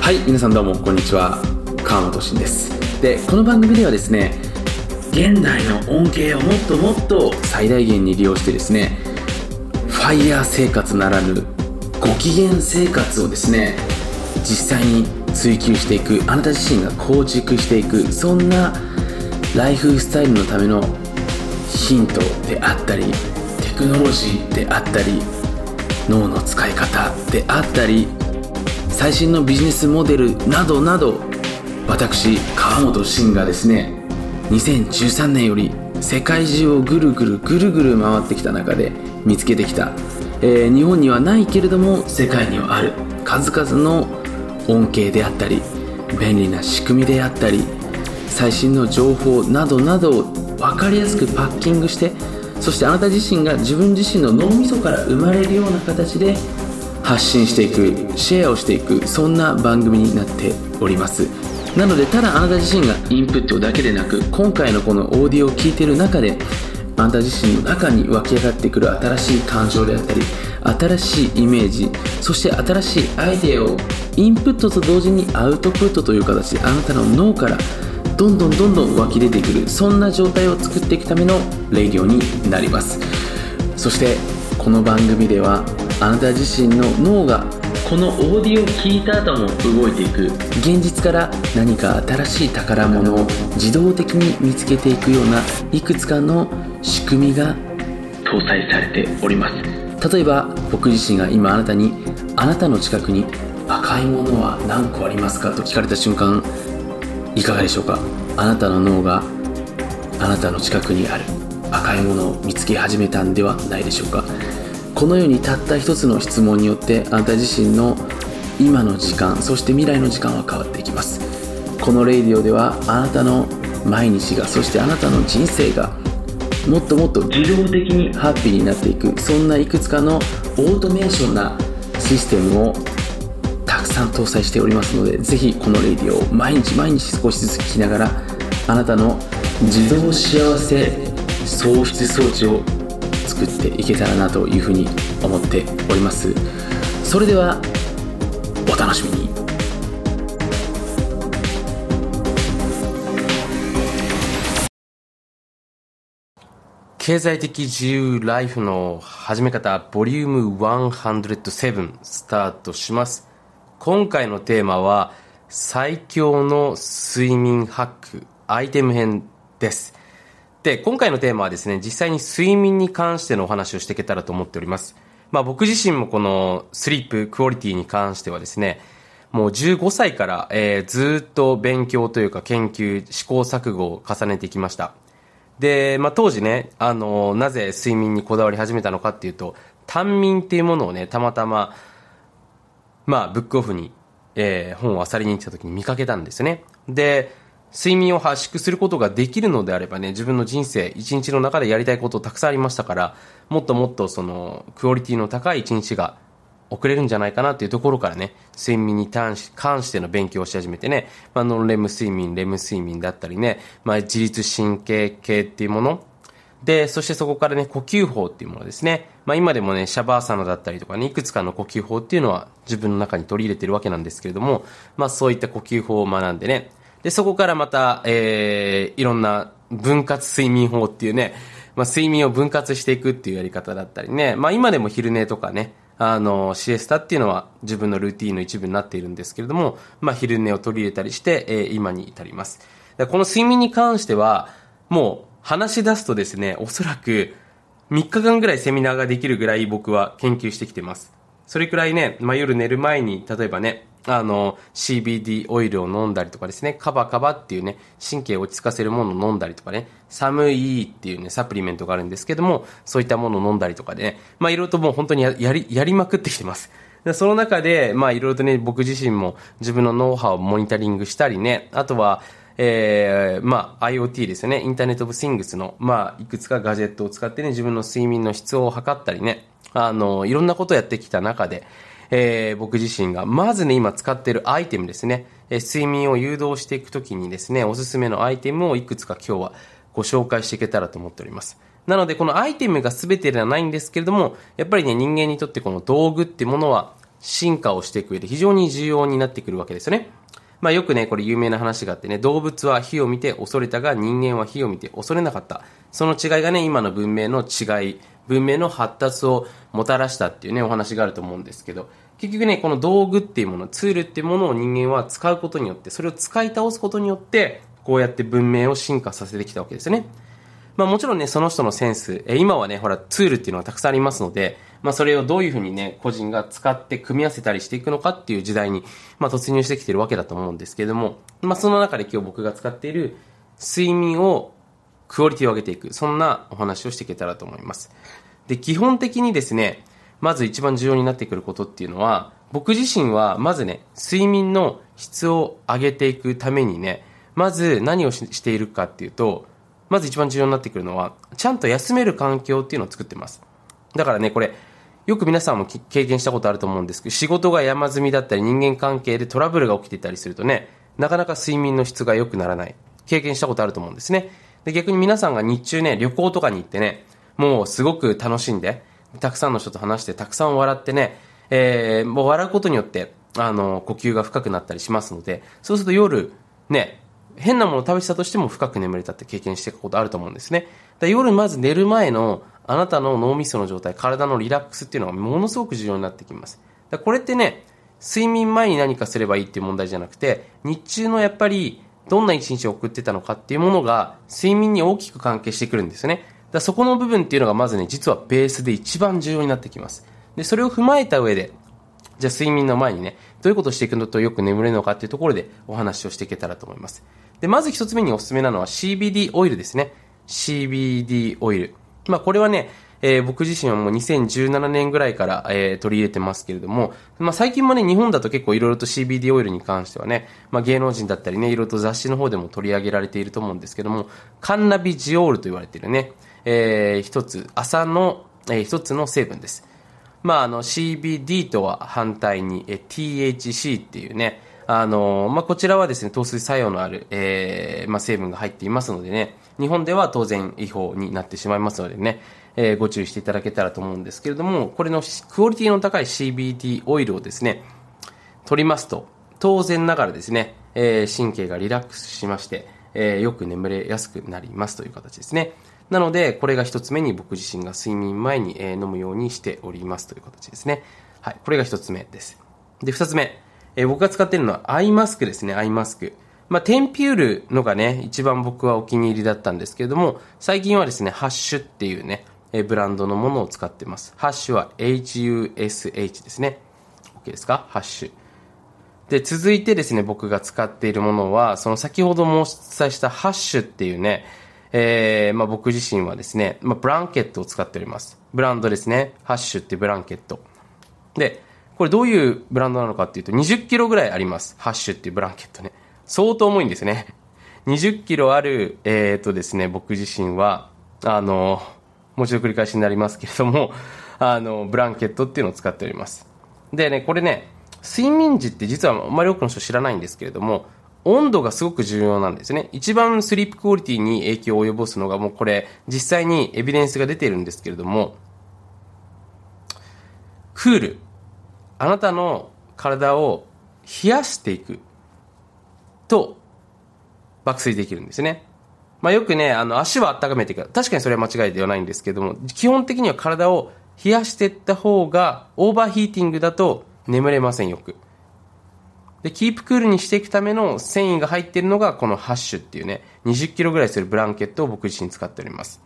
はい皆さんどうもこんにちは。川本慎です。でこの番組ではですね現代の恩恵をもっともっと最大限に利用してですねファイヤー生活ならぬご機嫌生活をですね実際に追求していくあなた自身が構築していくそんなライフスタイルのためのヒントであったりテクノロジーであったり脳の使い方であったり最新のビジネスモデルなどなど私川本慎がですね2013年より世界中をぐるぐるぐるぐる回ってきた中で見つけてきた、えー、日本にはないけれども世界にはある数々の恩恵であったり便利な仕組みであったり最新の情報などなどを分かりやすくパッキングしてそしてあなた自身が自分自身の脳みそから生まれるような形で発信していくシェアをしていくそんな番組になっております。なのでただあなた自身がインプットだけでなく今回のこのオーディオを聞いている中であなた自身の中に湧き上がってくる新しい感情であったり新しいイメージそして新しいアイデアをインプットと同時にアウトプットという形であなたの脳からどんどんどんどん湧き出てくるそんな状態を作っていくためのレディオになります。そしてこの番組ではあなた自身の脳がこのオーディオを聞いた後も動いていく。現実から何か新しい宝物を自動的に見つけていくようないくつかの仕組みが搭載されております。例えば僕自身が今あなたにあなたの近くに赤いものは何個ありますか？と聞かれた瞬間いかがでしょうか？あなたの脳があなたの近くにある赤いものを見つけ始めたんではないでしょうか？このようにたった一つの質問によってあなた自身の今の時間そして未来の時間は変わっていきます。このレイディオではあなたの毎日がそしてあなたの人生がもっともっと自動的にハッピーになっていくそんないくつかのオートメーションなシステムをさん搭載しておりますのでぜひこのレディオを毎日毎日少しずつ聞きながらあなたの自動幸せ喪失装置を作っていけたらなというふうに思っております。それではお楽しみに。経済的自由ライフの始め方ボリューム107スタートします。今回のテーマは最強の睡眠ハックアイテム編です。で今回のテーマはですね実際に睡眠に関してのお話をしていけたらと思っております。まあ僕自身もこのスリープクオリティに関してはですねもう15歳から、えー、ずっと勉強というか研究試行錯誤を重ねてきました。で、まあ、当時ね、あのなぜ睡眠にこだわり始めたのかっていうと短眠っていうものをねたまたままあ、ブックオフに、えー、本を漁りに行った時に見かけたんですね。で、睡眠を圧縮することができるのであればね、自分の人生、一日の中でやりたいことたくさんありましたから、もっともっとその、クオリティの高い一日が遅れるんじゃないかなっていうところからね、睡眠に関しての勉強をし始めてね、まあ、ノンレム睡眠、レム睡眠だったりね、まあ、自律神経系っていうもの、で、そしてそこからね、呼吸法っていうものですね。まあ今でもね、シャバーサナだったりとかね、いくつかの呼吸法っていうのは自分の中に取り入れてるわけなんですけれども、まあそういった呼吸法を学んでね、で、そこからまた、えー、いろんな分割睡眠法っていうね、まあ睡眠を分割していくっていうやり方だったりね、まあ今でも昼寝とかね、あの、シエスタっていうのは自分のルーティンの一部になっているんですけれども、まあ昼寝を取り入れたりして、えー、今に至ります。この睡眠に関しては、もう話し出すとですね、おそらく3日間ぐらいセミナーができるぐらい僕は研究してきてます。それくらいね、まあ、夜寝る前に、例えばね、あの、CBD オイルを飲んだりとかですね、カバカバっていうね、神経を落ち着かせるものを飲んだりとかね、寒いっていうね、サプリメントがあるんですけども、そういったものを飲んだりとかでね、まあ、いろいろともう本当にやり、やりまくってきてます。でその中で、まあ、いろいろとね、僕自身も自分のノウハウをモニタリングしたりね、あとは、えー、まあ、IoT ですよね、インターネットオブシングスの、まあ、いくつかガジェットを使ってね、自分の睡眠の質を測ったりね、あの、いろんなことをやってきた中で、えー、僕自身が、まずね、今使っているアイテムですね、えー、睡眠を誘導していくときにですね、おすすめのアイテムをいくつか今日はご紹介していけたらと思っております。なので、このアイテムが全てではないんですけれども、やっぱりね、人間にとってこの道具ってものは進化をしていく上で非常に重要になってくるわけですよね。まあよくね、これ有名な話があってね、動物は火を見て恐れたが人間は火を見て恐れなかった。その違いがね、今の文明の違い、文明の発達をもたらしたっていうね、お話があると思うんですけど、結局ね、この道具っていうもの、ツールっていうものを人間は使うことによって、それを使い倒すことによって、こうやって文明を進化させてきたわけですよね。まあもちろんね、その人のセンス、え今はね、ほら、ツールっていうのがたくさんありますので、まあそれをどういうふうにね、個人が使って組み合わせたりしていくのかっていう時代に、まあ突入してきてるわけだと思うんですけれども、まあその中で今日僕が使っている睡眠をクオリティを上げていく、そんなお話をしていけたらと思います。で、基本的にですね、まず一番重要になってくることっていうのは、僕自身はまずね、睡眠の質を上げていくためにね、まず何をしているかっていうと、まず一番重要になってくるのは、ちゃんと休める環境っていうのを作ってます。だからね、これ、よく皆さんも経験したことあると思うんですけど、仕事が山積みだったり、人間関係でトラブルが起きていたりするとね、なかなか睡眠の質が良くならない。経験したことあると思うんですね。で、逆に皆さんが日中ね、旅行とかに行ってね、もうすごく楽しんで、たくさんの人と話して、たくさん笑ってね、えー、もう笑うことによって、あの、呼吸が深くなったりしますので、そうすると夜、ね、変なものを食べてたとしても深く眠れたって経験していくことあると思うんですね。だ夜まず寝る前のあなたの脳みその状態、体のリラックスっていうのがものすごく重要になってきます。だこれってね、睡眠前に何かすればいいっていう問題じゃなくて、日中のやっぱりどんな一日を送ってたのかっていうものが睡眠に大きく関係してくるんですよね。だそこの部分っていうのがまずね、実はベースで一番重要になってきます。で、それを踏まえた上で、じゃあ睡眠の前にね、どういうことをしていくのとよく眠れるのかっていうところでお話をしていけたらと思います。で、まず一つ目におすすめなのは CBD オイルですね。CBD オイル。まあこれはね、えー、僕自身はもう2017年ぐらいから、えー、取り入れてますけれども、まあ最近もね、日本だと結構いろいろと CBD オイルに関してはね、まあ芸能人だったりね、いろいろと雑誌の方でも取り上げられていると思うんですけども、カンナビジオールと言われているね、えー、一つ、朝の、えー、一つの成分です。まああの CBD とは反対に、えー、THC っていうね、あのまあ、こちらはですね、糖水作用のある、えー、まあ、成分が入っていますのでね、日本では当然違法になってしまいますのでね、えー、ご注意していただけたらと思うんですけれども、これのクオリティの高い CBD オイルをですね、取りますと、当然ながらですね、えー、神経がリラックスしまして、えー、よく眠れやすくなりますという形ですね。なので、これが一つ目に僕自身が睡眠前に、えー、飲むようにしておりますという形ですね。はい、これが一つ目です。で、二つ目、えー、僕が使っているのはアイマスクですね、アイマスク。まあ、テンピュールのがね、一番僕はお気に入りだったんですけれども、最近はですね、ハッシュっていうね、えブランドのものを使ってます。ハッシュは HUSH ですね。OK ですか？ハッシュ。で、続いてですね、僕が使っているものは、その先ほどもお伝えしたハッシュっていうね、えー、まあ僕自身はですね、まあブランケットを使っております。ブランドですね。ハッシュってブランケット。で、これどういうブランドなのかっていうと、20キロぐらいあります。ハッシュっていうブランケットね。相当重いんですね。20キロある、えっ、とですね、僕自身は、あの、もう一度繰り返しになりますけれども、あの、ブランケットっていうのを使っております。でね、これね、睡眠時って実はあんまり多くの人知らないんですけれども、温度がすごく重要なんですね。一番スリープクオリティに影響を及ぼすのがもうこれ、実際にエビデンスが出ているんですけれども、クール。あなたの体を冷やしていくと爆睡できるんですね。まあよくね、あの足は温めていく。確かにそれは間違いではないんですけども、基本的には体を冷やしていった方が、オーバーヒーティングだと眠れませんよく。で、キープクールにしていくための繊維が入っているのがこのハッシュっていうね、20キロぐらいするブランケットを僕自身使っております。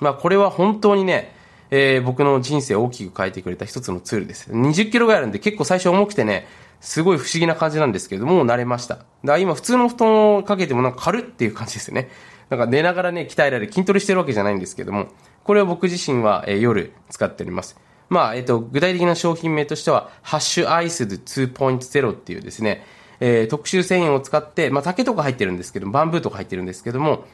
まあこれは本当にね、えー、僕の人生を大きく変えてくれた一つのツールです。20キロぐらいあるんで結構最初重くてね、すごい不思議な感じなんですけども、慣れました。だから今普通の布団をかけてもなんか軽っていう感じですね。なんか寝ながらね、鍛えられる筋トレしてるわけじゃないんですけども、これは僕自身は、えー、夜使っております。まあ、えっ、ー、と、具体的な商品名としては、ハッシュアイスド2.0っていうですね、えー、特殊繊維を使って、まあ、竹とか入ってるんですけど、バンブーとか入ってるんですけども、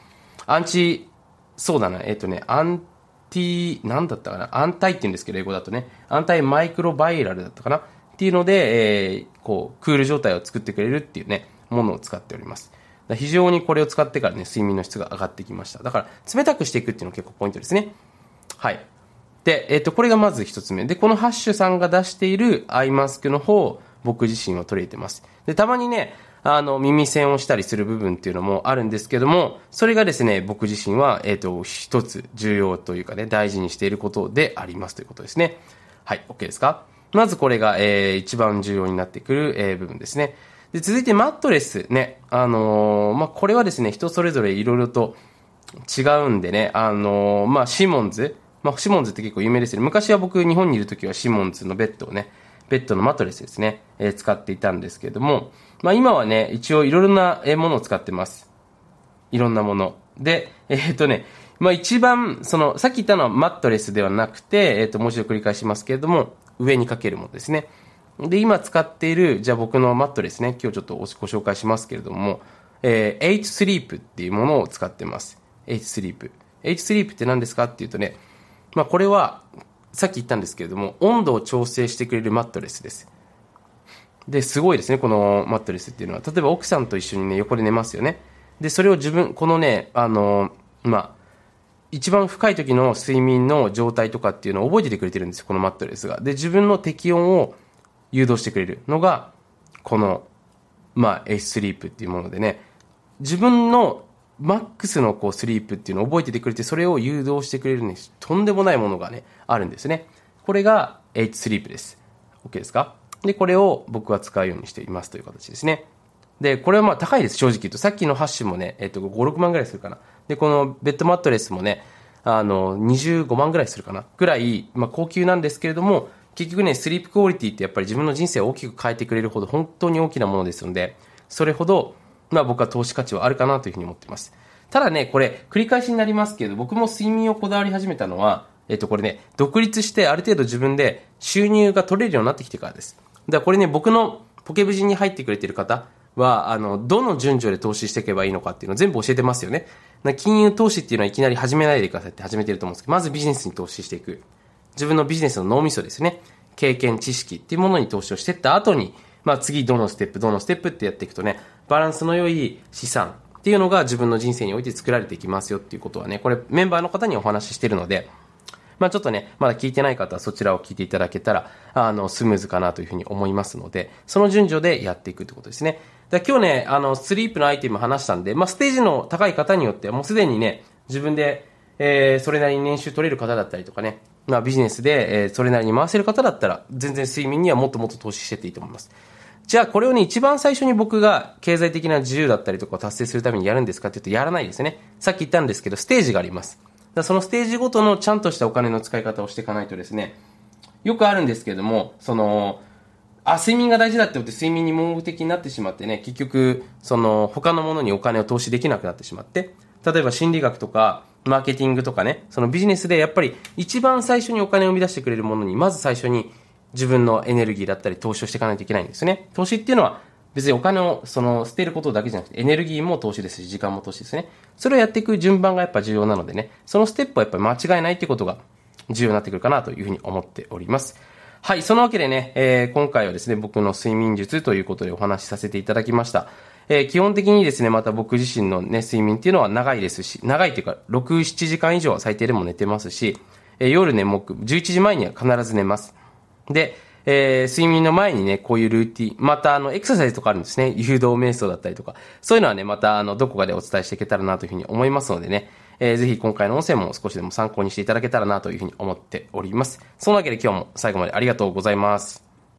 アンチ、そうだな、えっ、ー、とね、アンティ、なんだったかな、アンタイって言うんですけど、英語だとね、アンタイマイクロバイラルだったかな、っていうので、えー、こう、クール状態を作ってくれるっていうね、ものを使っております。非常にこれを使ってからね、睡眠の質が上がってきました。だから、冷たくしていくっていうのが結構ポイントですね。はい。で、えっ、ー、と、これがまず一つ目。で、このハッシュさんが出しているアイマスクの方、僕自身は取り入れてます。で、たまにね、あの、耳栓をしたりする部分っていうのもあるんですけども、それがですね、僕自身は、えっ、ー、と、一つ重要というかね、大事にしていることでありますということですね。はい、OK ですか？まずこれが、えー、一番重要になってくる、えー、部分ですね。で、続いてマットレスね。あのー、まあ、これはですね、人それぞれいろいろと違うんでね、あのー、まあ、シモンズ。まあ、シモンズって結構有名ですよね。昔は僕日本にいる時はシモンズのベッドをね、ベッドのマットレスですね、えー、使っていたんですけれども、まあ、今はね、一応いろいろなものを使ってます。いろんなもの。で、えっ、とね、まあ一番、その、さっき言ったのはマットレスではなくて、えっ、と、もう一度繰り返しますけれども、上にかけるものですね。で、今使っている、じゃあ僕のマットレスね、今日ちょっとご紹介しますけれども、えー、H スリープっていうものを使ってます。H スリープ。H スリープって何ですかっていうとね、まあこれは、さっき言ったんですけれども、温度を調整してくれるマットレスです。で、すごいですね、このマットレスっていうのは。例えば奥さんと一緒にね、横で寝ますよね。で、それを自分、このね、あの、まあ、一番深い時の睡眠の状態とかっていうのを覚えててくれてるんですよ、このマットレスが。で、自分の適温を誘導してくれるのが、この、まあ、S スリープっていうものでね、自分のマックスのこうスリープっていうのを覚えててくれて、それを誘導してくれるね、とんでもないものがね、あるんですね。これが H スリープです。OK ですか？で、これを僕は使うようにしていますという形ですね。で、これはまあ高いです、正直言うと。さっきのハッシュもね、えっと、5、6万ぐらいするかな。で、このベッドマットレスもね、あの、25万ぐらいするかな。ぐらい、まあ高級なんですけれども、結局ね、スリープクオリティってやっぱり自分の人生を大きく変えてくれるほど本当に大きなものですので、それほど、まあ僕は投資価値はあるかなというふうに思っています。ただね、これ、繰り返しになりますけど、僕も睡眠をこだわり始めたのは、えっと、これね、独立してある程度自分で収入が取れるようになってきてからです。だからこれね、僕のポケブジに入ってくれてる方は、あの、どの順序で投資していけばいいのかっていうのを全部教えてますよね。金融投資っていうのはいきなり始めないでくださいって始めてると思うんですけど、まずビジネスに投資していく。自分のビジネスの脳みそですね。経験、知識っていうものに投資をしていった後に、まあ次どのステップ、どのステップってやっていくとね、バランスの良い資産っていうのが自分の人生において作られていきますよっていうことはね、これメンバーの方にお話ししてるので、まあちょっとね、まだ聞いてない方はそちらを聞いていただけたら、あの、スムーズかなというふうに思いますので、その順序でやっていくってことですね。で今日ね、あの、スリープのアイテム話したんで、まあステージの高い方によってはもうすでにね、自分で、えー、それなりに年収取れる方だったりとかね、まあビジネスで、えー、それなりに回せる方だったら、全然睡眠にはもっともっと投資してていいと思います。じゃあこれをね、一番最初に僕が経済的な自由だったりとかを達成するためにやるんですかって言うとやらないですね。さっき言ったんですけど、ステージがあります。だそのステージごとのちゃんとしたお金の使い方をしていかないとですね、よくあるんですけども、その、あ、睡眠が大事だって言って睡眠に盲目的になってしまってね、結局、その、他のものにお金を投資できなくなってしまって、例えば心理学とか、マーケティングとかね、そのビジネスでやっぱり一番最初にお金を生み出してくれるものに、まず最初に自分のエネルギーだったり投資をしていかないといけないんですね。投資っていうのは別にお金をその捨てることだけじゃなくてエネルギーも投資ですし時間も投資ですね。それをやっていく順番がやっぱ重要なのでね、そのステップはやっぱり間違いないってことが重要になってくるかなというふうに思っております。はい、そのわけでね、えー、今回はですね、僕の睡眠術ということでお話しさせていただきました。えー、基本的にですね、また僕自身のね、睡眠っていうのは長いですし、長いっていうか、6、7時間以上は最低でも寝てますし、えー、夜ね、もう11時前には必ず寝ます。で、えー、睡眠の前にね、こういうルーティン、またあの、エクササイズとかあるんですね。誘導瞑想だったりとか。そういうのはね、またあの、どこかでお伝えしていけたらなというふうに思いますのでね、えー、ぜひ今回の音声も少しでも参考にしていただけたらなというふうに思っております。そんなわけで今日も最後までありがとうございます。